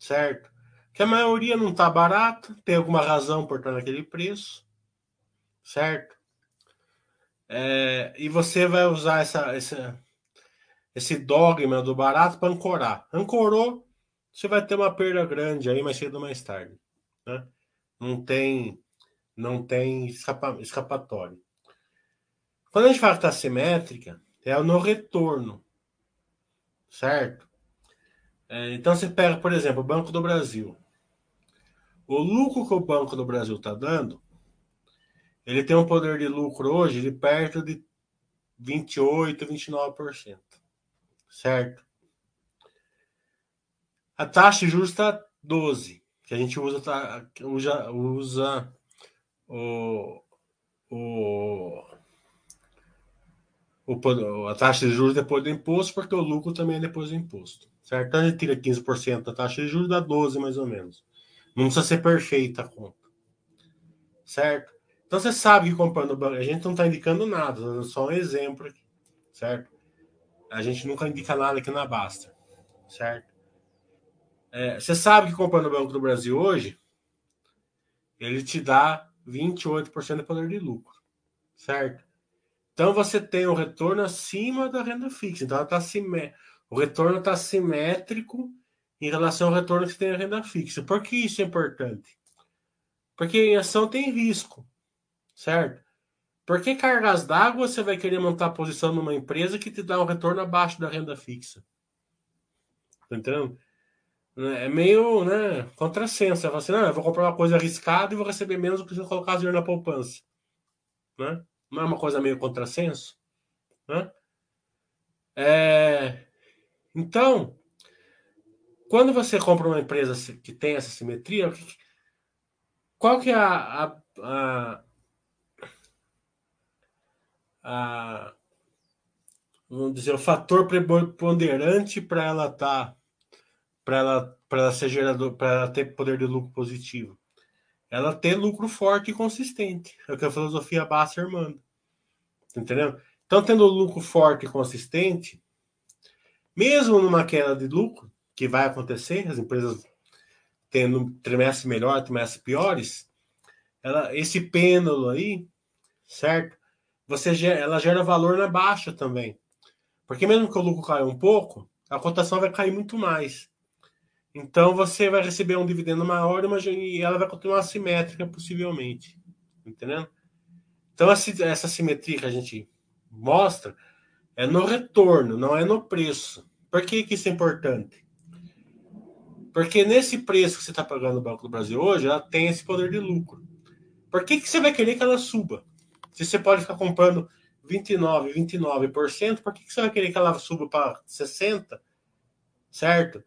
Certo? Que a maioria não está barata, tem alguma razão por estar naquele preço. Certo? É, e você vai usar essa, essa, esse dogma do barato para ancorar. Ancorou, você vai ter uma perda grande aí mais cedo ou mais tarde. Né? Não tem, não tem escapa, escapatório. Quando a gente fala que está simétrica, é no retorno. Certo? É, então você pega, por exemplo, o Banco do Brasil. O lucro que o Banco do Brasil está dando, ele tem um poder de lucro hoje de perto de 28, 29%. Certo? A taxa de juros está 12, que a gente usa, tá, usa, usa o, o, o, a taxa de juros depois do imposto, porque o lucro também é depois do imposto. Certo? Então a gente tira 15% da taxa de juros, dá 12 mais ou menos. Não precisa ser perfeita a conta. Certo? Então você sabe que comprando banco, a gente não está indicando nada, só um exemplo aqui. Certo? A gente nunca indica nada aqui na Basta. Certo? É, você sabe que comprando o Banco do Brasil hoje, ele te dá 28% de poder de lucro. Certo? Então você tem um retorno acima da renda fixa. Então ela tá o retorno está simétrico em relação ao retorno que tem a renda fixa. Por que isso é importante? Porque em ação tem risco, certo? Por que cargas d'água você vai querer montar posição numa empresa que te dá um retorno abaixo da renda fixa? Tá entendendo? É meio, né, contrassenso. Você fala assim, não, eu vou comprar uma coisa arriscada e vou receber menos do que se eu colocar dinheiro na poupança. Né? Não é uma coisa meio contrassenso? Né? É... Então, quando você compra uma empresa que tem essa simetria, qual que é a, a, a, a vamos dizer o fator preponderante para ela tá, para ela para ela ser gerador para ela ter poder de lucro positivo ela ter lucro forte e consistente é o que a filosofia Basser manda entendeu então tendo lucro forte e consistente mesmo numa queda de lucro, que vai acontecer, as empresas tendo trimestre melhor, trimestre piores, ela, esse pêndulo aí, certo? Você ela gera valor na baixa também. Porque mesmo que o lucro caia um pouco, a cotação vai cair muito mais. Então você vai receber um dividendo maior e ela vai continuar simétrica, possivelmente. Entendendo? Então essa simetria que a gente mostra é no retorno, não é no preço. Por que, que isso é importante? Porque nesse preço que você está pagando no Banco do Brasil hoje, ela tem esse poder de lucro. Por que, que você vai querer que ela suba? Se você pode ficar comprando 29%, 29%, por que, que você vai querer que ela suba para 60%? Certo?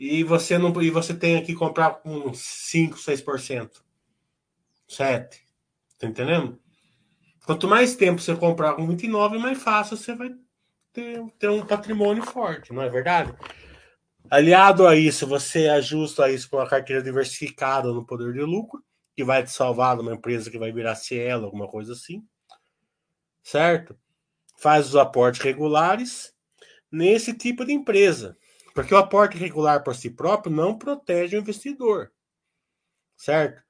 E você não e você tem que comprar com 5, 6%. 7%. Tá entendendo? Quanto mais tempo você comprar com 29, mais fácil você vai ter, ter um patrimônio forte, não é verdade? Aliado a isso, você ajusta isso com uma carteira diversificada no poder de lucro, que vai te salvar numa empresa que vai virar Cielo, alguma coisa assim. Certo? Faz os aportes regulares nesse tipo de empresa. Porque o aporte regular por si próprio não protege o investidor. Certo?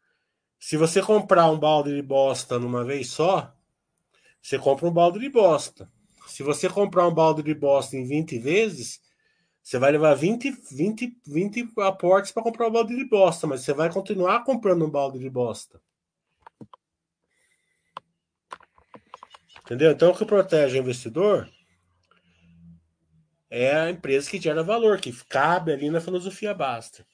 Se você comprar um balde de bosta numa vez só, você compra um balde de bosta. Se você comprar um balde de bosta em 20 vezes, você vai levar 20, 20, 20 aportes para comprar um balde de bosta, mas você vai continuar comprando um balde de bosta. Entendeu? Então, o que protege o investidor é a empresa que gera valor, que cabe ali na filosofia basta.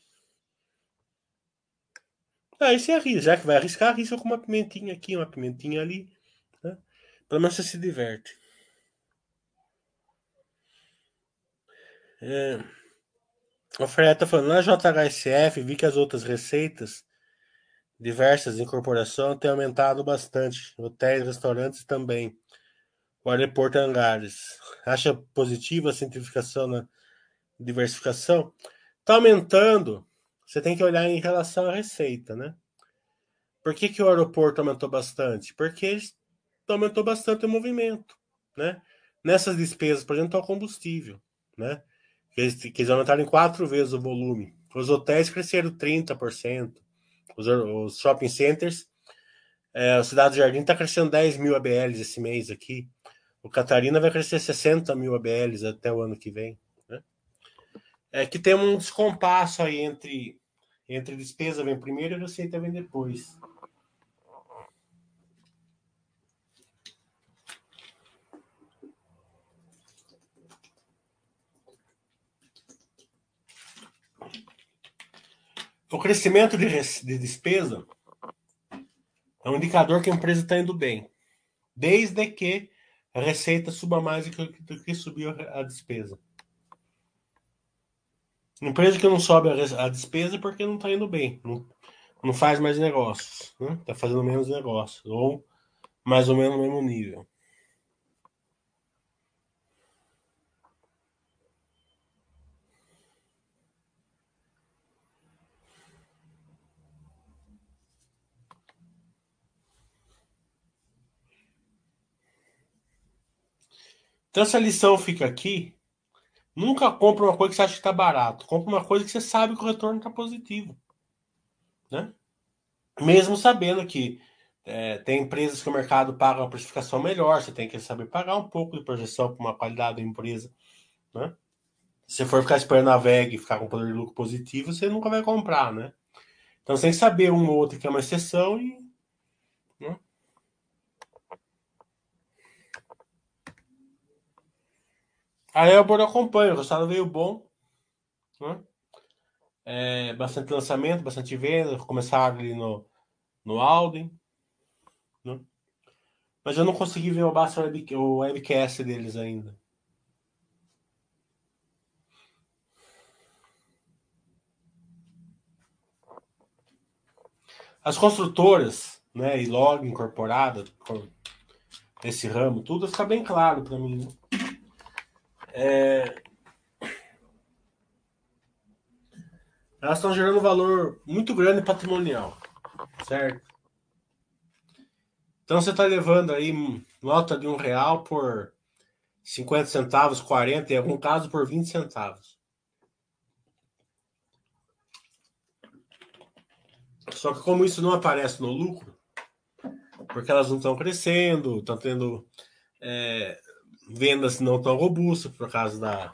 Aí você arrisca, já que vai arriscar, arrisca com uma pimentinha aqui, uma pimentinha ali. Né? Pelo menos você se diverte. É. O Fred tá falando, na JHSF, vi que as outras receitas diversas de incorporação têm aumentado bastante. Hotéis, restaurantes também. O aeroporto Angares. Acha positiva a simplificação na diversificação? Está aumentando. Você tem que olhar em relação à receita, né? Por que, que o aeroporto aumentou bastante? Porque aumentou bastante o movimento, né? Nessas despesas, por exemplo, está o combustível, né? Eles, que eles aumentaram em quatro vezes o volume. Os hotéis cresceram 30%. Os, os shopping centers, é, a Cidade do Jardim está crescendo 10 mil ABLs esse mês aqui. O Catarina vai crescer 60 mil ABLs até o ano que vem. Né? É que tem um descompasso aí entre, entre despesa vem primeiro e receita vem depois. O crescimento de, de despesa é um indicador que a empresa está indo bem, desde que a receita suba mais do que, do que subiu a despesa. Empresa que não sobe a, a despesa é porque não está indo bem, não, não faz mais negócios, está né? Tá fazendo menos negócios, ou mais ou menos no mesmo nível. Então essa lição fica aqui. Nunca compra uma coisa que você acha que está barato. Compra uma coisa que você sabe que o retorno está positivo. Né? Mesmo sabendo que é, tem empresas que o mercado paga uma precificação melhor, você tem que saber pagar um pouco de projeção para uma qualidade da empresa. Né? Se for ficar esperando a VEG e ficar com poder de lucro positivo, você nunca vai comprar. Né? Então você tem que saber um ou outro que é uma exceção e né? A Elbor acompanha, o resultado veio bom. Né? É, bastante lançamento, bastante venda. Começaram ali no, no Alden. Né? Mas eu não consegui ver o, web, o webcast deles ainda. As construtoras, né, e log incorporada nesse ramo, tudo fica bem claro para mim. É... Elas estão gerando valor muito grande patrimonial, certo? Então você está levando aí nota de um real por 50 centavos, 40, em algum caso por 20 centavos. Só que como isso não aparece no lucro, porque elas não estão crescendo, estão tendo é, vendas não tão robustas por causa da,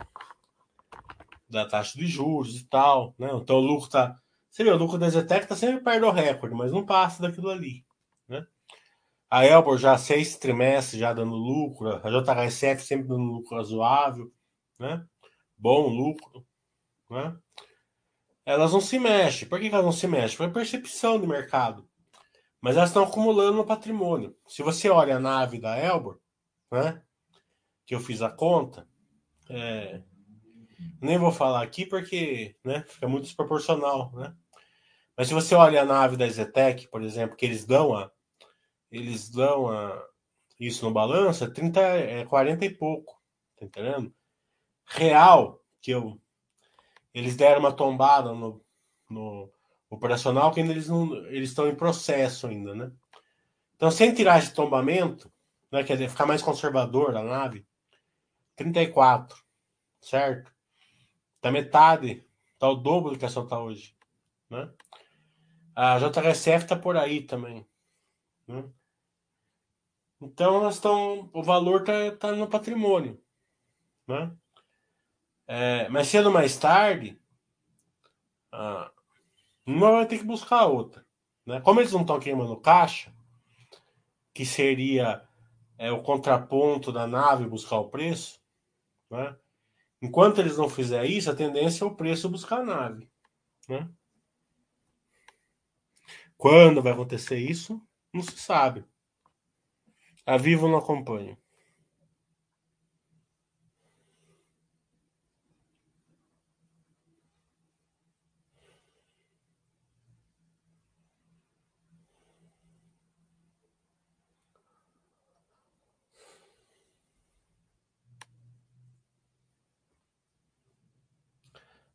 da taxa de juros e tal, né? Então o lucro tá. Você vê, o lucro da Zetec tá sempre perto do recorde, mas não passa daquilo ali, né? A Elbor já seis trimestres já dando lucro, a JHSF sempre dando lucro razoável, né? Bom lucro, né? Elas não se mexem. Por que elas não se mexem? Por percepção de mercado. Mas elas estão acumulando patrimônio. Se você olha a nave da Elbor, né? Que eu fiz a conta, é, nem vou falar aqui porque né, fica muito desproporcional, né? Mas se você olha a nave da Zetec, por exemplo, que eles dão a eles dão a isso no balanço, é 30 é 40 e pouco, tá entendendo? Real que eu eles deram uma tombada no, no operacional que ainda eles não eles estão em processo ainda, né? Então, sem tirar esse tombamento, né, quer dizer, ficar mais conservador a nave, 34, certo? Tá metade, tá o dobro do que a ação tá hoje, né? A JHSF tá por aí também, né? Então elas estão, o valor tá, tá no patrimônio, né? É, mas ou mais tarde, ah, uma vai ter que buscar outra, né? Como eles não estão queimando caixa, que seria é, o contraponto da nave buscar o preço, né? Enquanto eles não fizerem isso, a tendência é o preço buscar a nave. Né? Quando vai acontecer isso, não se sabe. A Vivo não acompanha.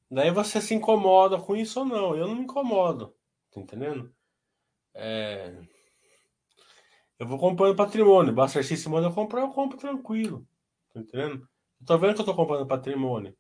Daí você se incomoda com isso ou não? Eu não me incomodo, tá entendendo? É... Eu vou comprando patrimônio. Basta se manda eu comprar, eu compro tranquilo. Tá entendendo? Eu tô vendo que eu tô comprando patrimônio.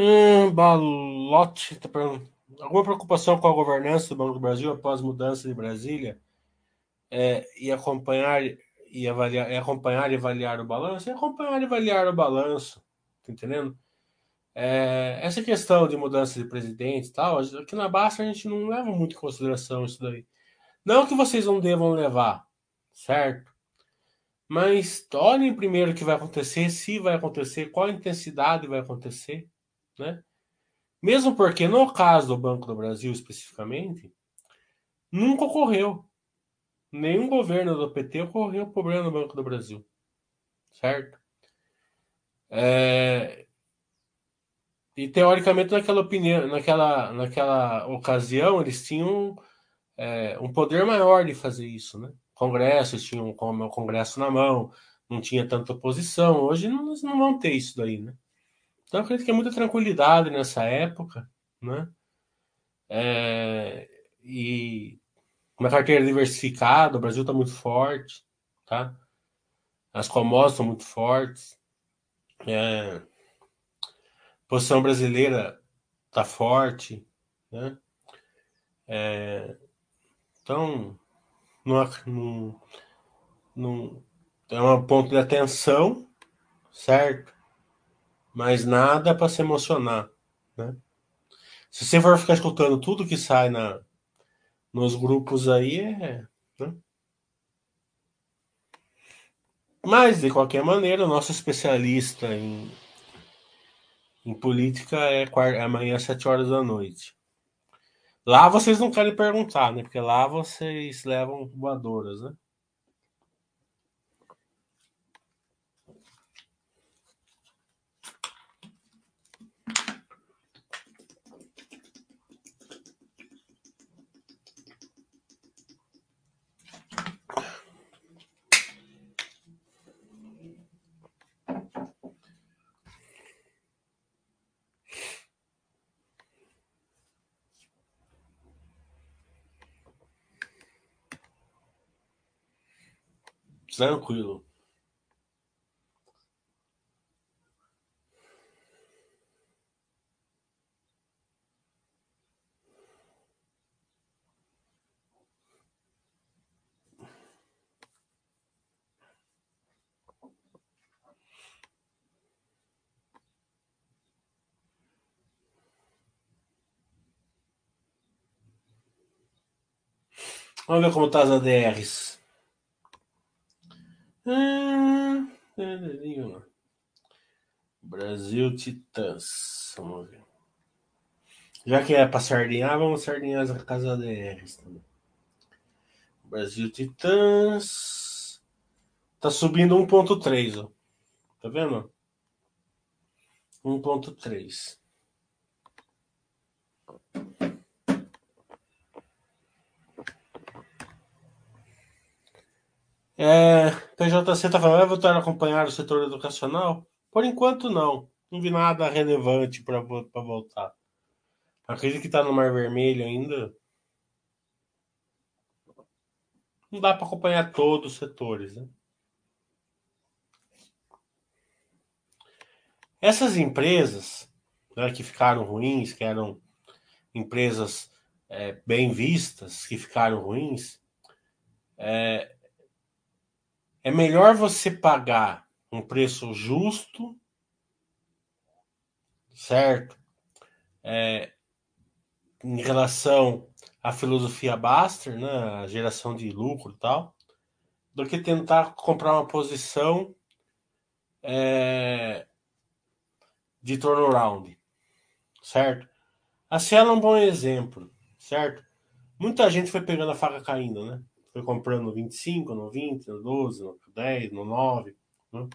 Hum, Balote tá. Alguma preocupação com a governança do Banco do Brasil após mudança de Brasília? É, e acompanhar e avaliar, acompanhar e avaliar o balanço? É acompanhar e avaliar o balanço, tá entendendo? É, essa questão de mudança de presidente e tal, aqui na Basta a gente não leva muito em consideração isso daí. Não que vocês não devam levar, certo? Mas olhem primeiro o que vai acontecer, se vai acontecer, qual intensidade vai acontecer, né? Mesmo porque, no caso do Banco do Brasil especificamente, nunca ocorreu. Nenhum governo do PT ocorreu problema no Banco do Brasil. Certo? É... E teoricamente, naquela opinião, naquela, naquela ocasião, eles tinham é, um poder maior de fazer isso, né? Congressos tinham o Congresso na mão, não tinha tanta oposição. Hoje não, não vão ter isso daí, né? Então, acredito que é muita tranquilidade nessa época, né? É, e uma carteira diversificada, o Brasil está muito forte, tá? As commodities estão muito fortes. É, posição brasileira está forte, né? É, então, não, não, não, é um ponto de atenção, certo? Mas nada para se emocionar, né? Se você for ficar escutando tudo que sai na, nos grupos aí, é. Né? Mas, de qualquer maneira, o nosso especialista em, em política é, é amanhã às 7 horas da noite. Lá vocês não querem perguntar, né? Porque lá vocês levam voadoras, né? Tranquilo. Vamos ver como está as ADRs. Ah, Brasil Titãs. Vamos ver. Já que é para sardinhar, vamos sardinhar as casa DRs também. Brasil Titãs. Tá subindo 1.3, ó. Tá vendo? 1.3. É, PJC está falando, vai voltar a acompanhar o setor educacional? Por enquanto, não. Não vi nada relevante para voltar. Acredito que está no Mar Vermelho ainda. Não dá para acompanhar todos os setores. Né? Essas empresas né, que ficaram ruins, que eram empresas é, bem vistas, que ficaram ruins, é, é melhor você pagar um preço justo, certo? É, em relação à filosofia Baster, né, a geração de lucro e tal, do que tentar comprar uma posição é, de turnaround, certo? A Cielo é um bom exemplo, certo? Muita gente foi pegando a faca caindo, né? Foi comprando no 25, no 20, no 12, no 10, no 9. Né?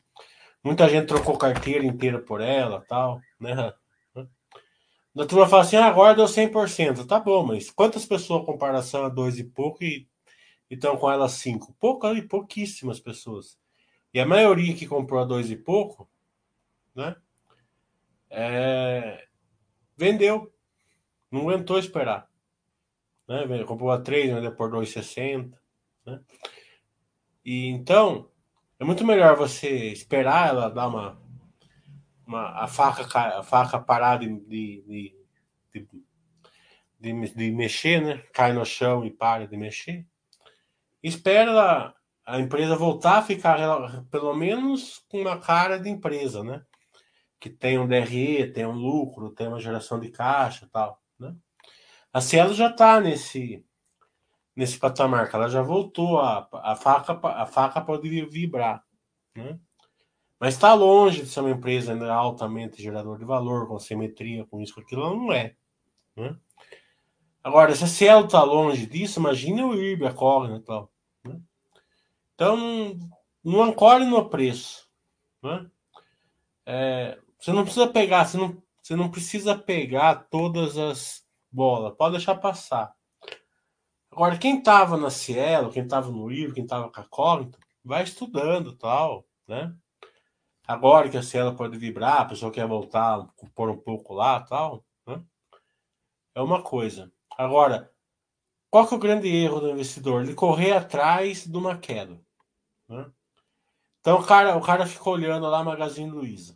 Muita gente trocou carteira inteira por ela tal, né? A turma fala assim, ah, agora deu 100%. Tá bom, mas quantas pessoas comparação a dois e pouco e estão com ela cinco? Poucas e pouquíssimas pessoas. E a maioria que comprou a dois e pouco, né? É, vendeu. Não aguentou esperar. Né? Comprou a 3, vendeu por 2,60. Né? E então, é muito melhor você esperar ela dar uma. uma a, faca, a faca parar de, de, de, de, de mexer, né? Cai no chão e para de mexer. Espera a empresa voltar a ficar pelo menos com uma cara de empresa, né? Que tem um DRE, tem um lucro, tem uma geração de caixa tal, né? A Cielo já está nesse nesse patamar, que ela já voltou, a, a, faca, a faca pode vibrar. Né? Mas está longe de ser uma empresa ainda altamente gerador de valor, com simetria, com isso, com aquilo, ela não é. Né? Agora, se a Cielo está longe disso, imagine o IRB, a Cogna e tal. Né? Então, não ancore no preço. Né? É, você não precisa pegar, você não, você não precisa pegar todas as bolas, pode deixar passar. Agora, quem estava na Cielo, quem estava no livro, quem estava com a Cognito, vai estudando tal, né? Agora que a Cielo pode vibrar, a pessoa quer voltar, pôr um pouco lá tal, né? É uma coisa. Agora, qual que é o grande erro do investidor? Ele correr atrás de uma queda. Né? Então o cara, o cara ficou olhando lá Magazine Luiza.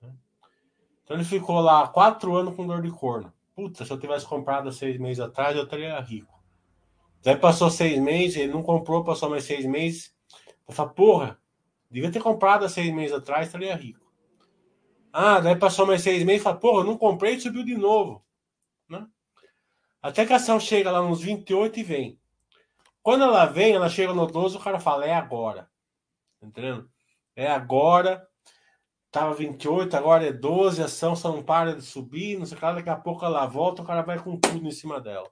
Né? Então ele ficou lá quatro anos com dor de corno. Puta, se eu tivesse comprado seis meses atrás, eu estaria rico. Daí passou seis meses, ele não comprou, passou mais seis meses. Eu falei, porra, devia ter comprado há seis meses atrás, estaria rico. Ah, daí passou mais seis meses, falei, porra, não comprei e subiu de novo. Né? Até que a ação chega lá nos 28 e vem. Quando ela vem, ela chega no 12, o cara fala, é agora. Entendendo? É agora. Tava 28, agora é 12, a ação só não para de subir, não sei o que, daqui a pouco ela volta, o cara vai com tudo em cima dela.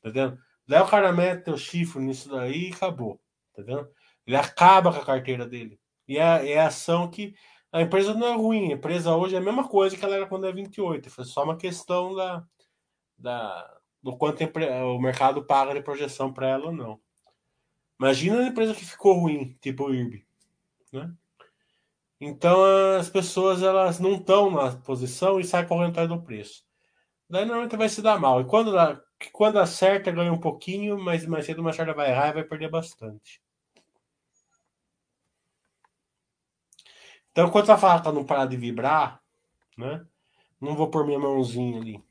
Entendendo? Daí o cara mete o chifre nisso daí e acabou. Tá vendo? Ele acaba com a carteira dele. E é, é a ação que. A empresa não é ruim. A empresa hoje é a mesma coisa que ela era quando é 28. Foi só uma questão da, da, do quanto o mercado paga de projeção para ela ou não. Imagina a empresa que ficou ruim, tipo o IRB. Né? Então as pessoas elas não estão na posição e saem correndo atrás do preço. Daí normalmente vai se dar mal. E quando que quando acerta ganha um pouquinho, mas mais cedo ou mais tarde vai errar e vai perder bastante. Então, quando a faca não parar de vibrar, né? Não vou pôr minha mãozinha ali.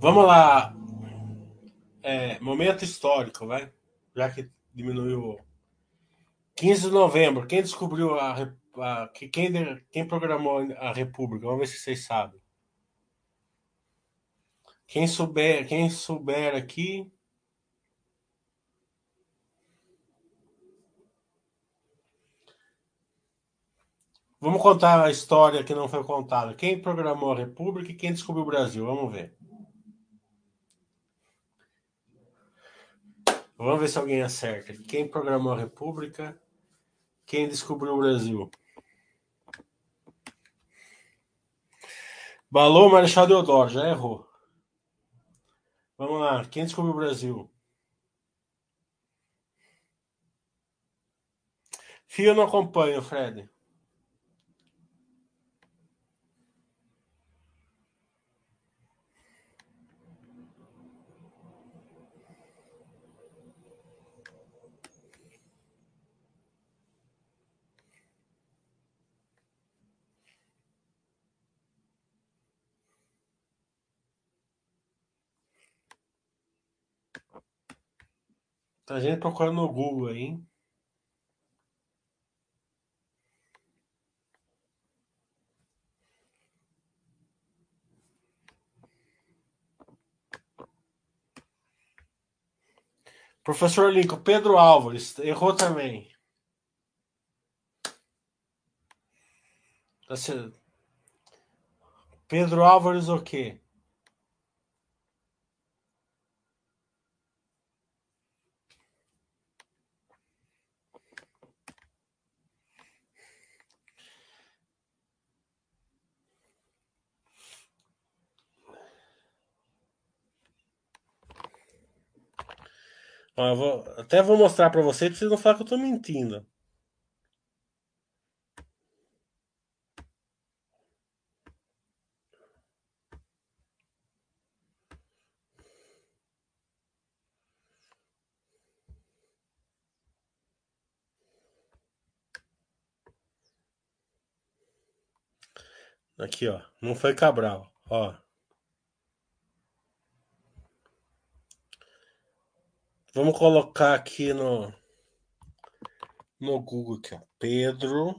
Vamos lá. É, momento histórico, vai. Já que diminuiu. 15 de novembro. Quem descobriu a, a quem, quem programou a República? Vamos ver se vocês sabem. Quem souber, quem souber aqui. Vamos contar a história que não foi contada. Quem programou a República e quem descobriu o Brasil? Vamos ver. Vamos ver se alguém acerta. Quem programou a República? Quem descobriu o Brasil? Balou Marechal Deodoro, já errou. Vamos lá. Quem descobriu o Brasil? Fio não acompanha, Fred. Tá gente procurando no Google aí, hein? Professor Lincoln, Pedro Álvares, errou também. Tá Pedro Álvares o quê? Vou, até vou mostrar para vocês, pra vocês não falar que eu tô mentindo. Aqui, ó. Não foi Cabral, ó. Vamos colocar aqui no no Google aqui, ó. Pedro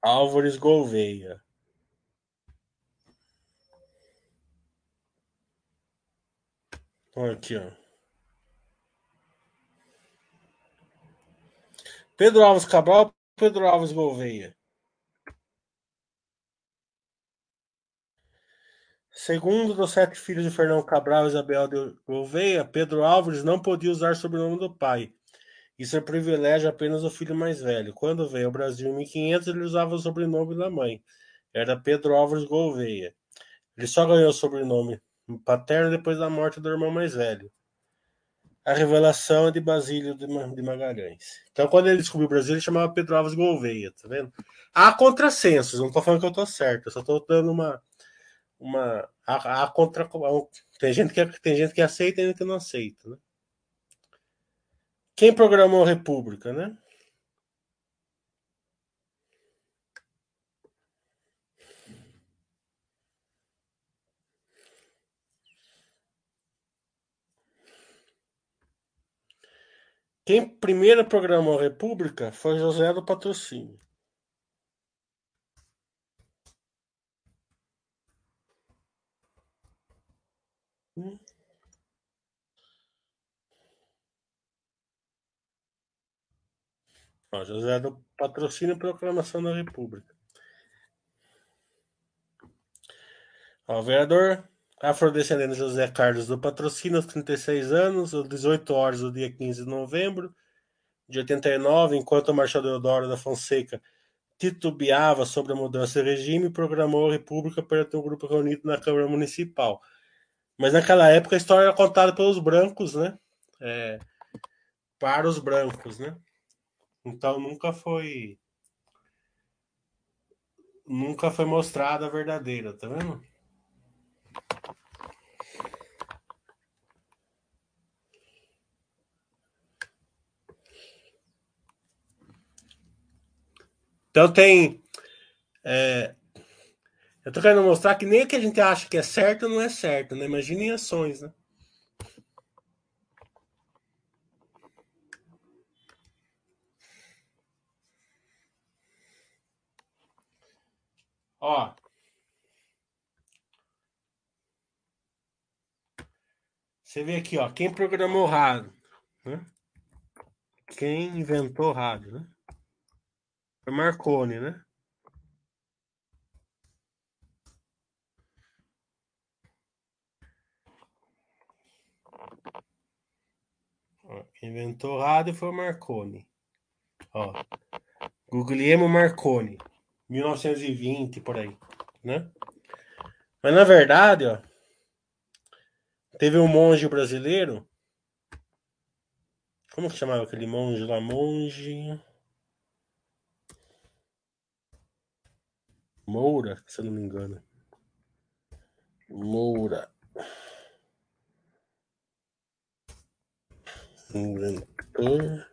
Álvares Gouveia. Aqui, ó. Pedro Alves Cabral, Pedro Alves Gouveia. Segundo dos sete filhos de Fernão Cabral e Isabel de Gouveia, Pedro Álvares não podia usar o sobrenome do pai. Isso é privilégio apenas do filho mais velho. Quando veio ao Brasil em 1500, ele usava o sobrenome da mãe. Era Pedro Álvares Gouveia. Ele só ganhou o sobrenome paterno depois da morte do irmão mais velho. A revelação é de Basílio de Magalhães. Então, quando ele descobriu o Brasil, ele chamava Pedro Álvares Gouveia, tá vendo? Há contrassensos, não estou falando que eu estou certo, eu só estou dando uma, uma a, a contra tem gente que tem gente que aceita e gente que não aceita, né? Quem programou a República, né? Quem primeiro programou a República foi José do Patrocínio. José do Patrocínio Proclamação da República. Ó, vereador afrodescendente José Carlos do Patrocínio, aos 36 anos, às 18 horas do dia 15 de novembro de 89, enquanto o Marshal Deodoro da Fonseca titubeava sobre a mudança de regime, programou a República para ter um grupo reunido na Câmara Municipal. Mas naquela época a história era contada pelos brancos, né? É, para os brancos, né? Então nunca foi nunca foi mostrada a verdadeira, tá vendo? Então tem é, eu tô querendo mostrar que nem o que a gente acha que é certo não é certo, né? Imagina em ações, né? Ó. Você vê aqui, ó, quem programou rádio, né? Quem inventou rádio, né? Foi Marconi, né? Quem inventou rádio foi o Marconi. Ó. Guglielmo Marconi. 1920, por aí, né? Mas na verdade, ó, teve um monge brasileiro. Como que chamava aquele monge lá? Monge. Moura, se eu não me engano. Moura. Inventor.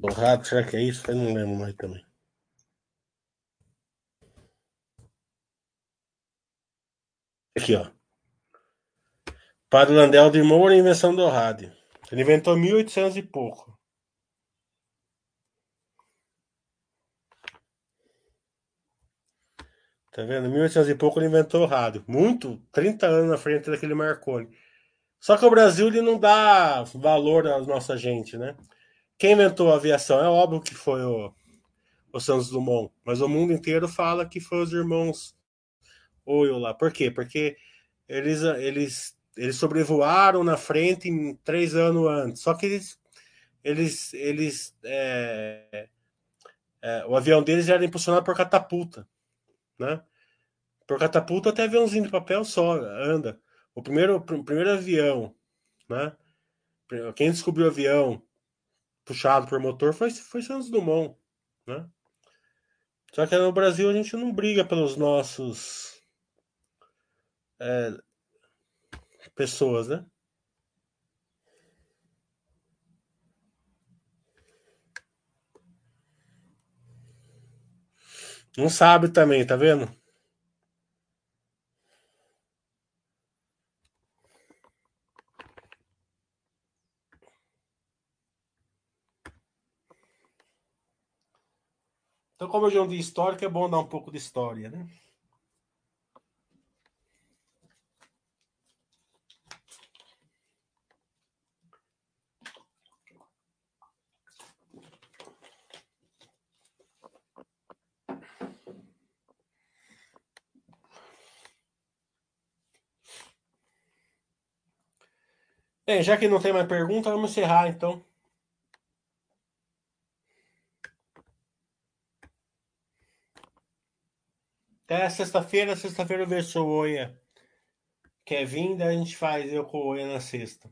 Torrado, será que é isso? Eu não lembro mais também. Aqui, ó. Padre Landel de Moura, invenção do rádio. Ele inventou 1800 e pouco. Tá vendo? 1800 e pouco ele inventou o rádio. Muito, 30 anos na frente daquele Marconi. Só que o Brasil ele não dá valor à nossa gente, né? Quem inventou a aviação? É óbvio que foi o, o Santos Dumont, mas o mundo inteiro fala que foi os irmãos Oil lá. Por quê? Porque eles, eles, eles sobrevoaram na frente em três anos antes. Só que eles, eles, eles é, é, o avião deles era impulsionado por catapulta, né? Por catapulta até aviãozinho de papel só anda. O primeiro, o primeiro avião, né? Quem descobriu o avião puxado por motor foi, foi Santos Dumont, né? Só que no Brasil a gente não briga pelos nossos é, pessoas, né? Não sabe também, tá vendo? Então, como hoje é um dia histórico, é bom dar um pouco de história, né? Bem, já que não tem mais pergunta, vamos encerrar então. Até sexta-feira, sexta-feira eu vejo o Oia quer vir, daí a gente faz eu com o Oia na sexta.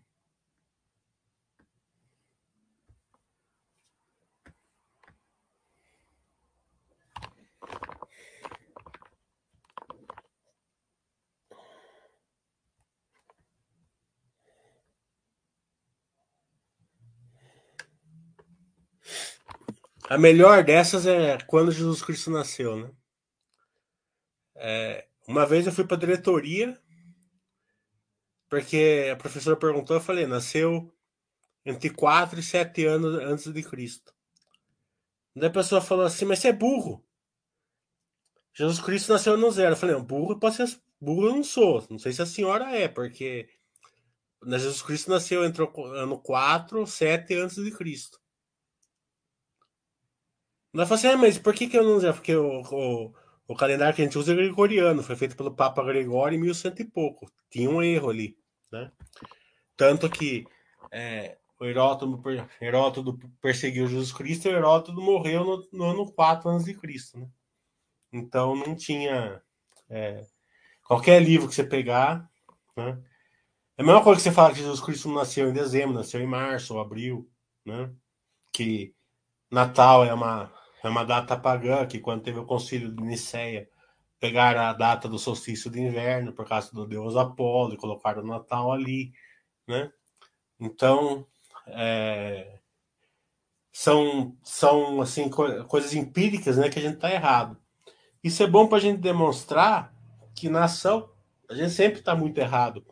A melhor dessas é quando Jesus Cristo nasceu, né? É, uma vez eu fui para diretoria, porque a professora perguntou, eu falei, nasceu entre 4 e 7 anos antes de Cristo. Daí a pessoa falou assim, mas você é burro. Jesus Cristo nasceu no zero. Eu falei, não, burro pode ser. Burro eu não sou. Não sei se a senhora é, porque Jesus Cristo nasceu entre o ano 4 ou 7 antes de Cristo. Ela falou assim, ah, mas por que, que eu não sei? Porque o, o o calendário que a gente usa é gregoriano, foi feito pelo Papa Gregório em 1100 e pouco. Tinha um erro ali, né? Tanto que é, o Heródoto, Heródoto perseguiu Jesus Cristo e Heródoto morreu no, no ano 4 a.C., né? Então não tinha... É, qualquer livro que você pegar, né? É a mesma coisa que você fala que Jesus Cristo nasceu em dezembro, nasceu em março ou abril, né? Que Natal é uma é uma data pagã, que quando teve o concílio de Niceia, pegaram a data do solstício de inverno, por causa do deus Apolo, e colocaram o Natal ali, né? Então, é, são, são assim, co coisas empíricas né, que a gente está errado. Isso é bom para a gente demonstrar que na ação a gente sempre está muito errado.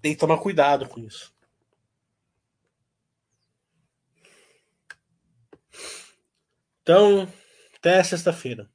Tem que tomar cuidado com isso. Então, até sexta-feira.